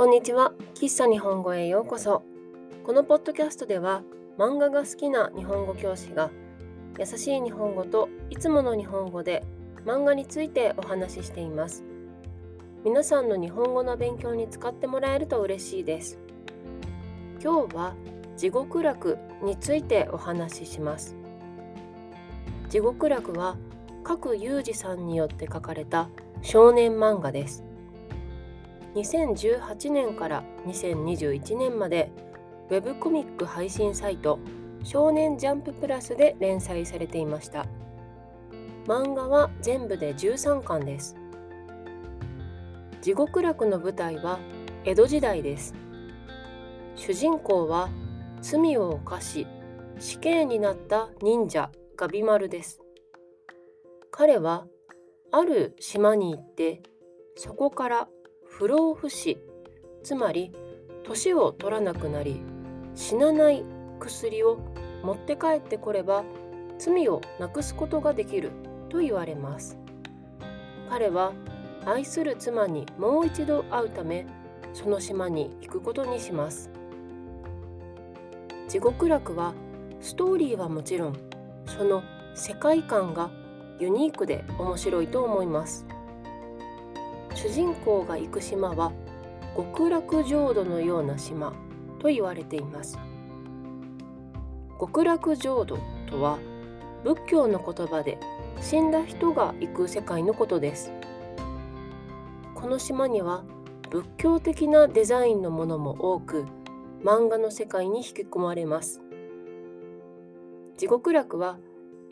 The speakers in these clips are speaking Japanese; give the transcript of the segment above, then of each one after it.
こんにちは。喫茶日本語へようこそ。このポッドキャストでは漫画が好きな日本語教師が優しい日本語といつもの日本語で漫画についてお話ししています。皆さんの日本語の勉強に使ってもらえると嬉しいです。今日は地獄楽についてお話しします。地獄楽は各裕二さんによって書かれた少年漫画です。2018年から2021年までウェブコミック配信サイト少年ジャンププラスで連載されていました。漫画は全部で13巻です。地獄楽の舞台は江戸時代です。主人公は罪を犯し死刑になった忍者ガビマルです。彼はある島に行ってそこから不老不死。つまり年を取らなくなり死なない薬を持って帰ってこれば罪をなくすことができると言われます。彼は愛する妻にもう一度会うためその島に行くことにします。地獄楽はストーリーはもちろんその世界観がユニークで面白いと思います。主人公が行く島は極楽浄土のような島と言われています。極楽浄土とは仏教の言葉で死んだ人が行く世界のことです。この島には仏教的なデザインのものも多く漫画の世界に引き込まれます。地獄楽は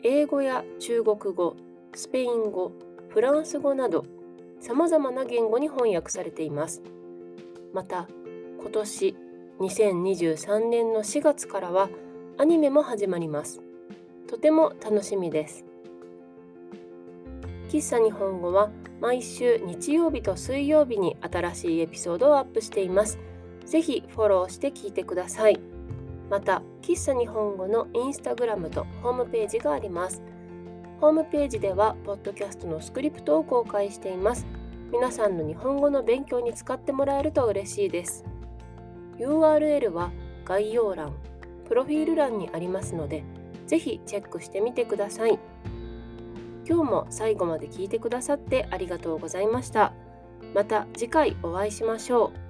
英語や中国語スペイン語フランス語などさまざまな言語に翻訳されています。また今年2023年の4月からはアニメも始まります。とても楽しみです。喫茶日本語は毎週日曜日と水曜日に新しいエピソードをアップしています。ぜひフォローして聞いてください。また喫茶日本語のインスタグラムとホームページがあります。ホームページではポッドキャストのスクリプトを公開しています。皆さんの日本語の勉強に使ってもらえると嬉しいです。URL は概要欄プロフィール欄にありますのでぜひチェックしてみてください。今日も最後まで聞いてくださってありがとうございました。また次回お会いしましょう。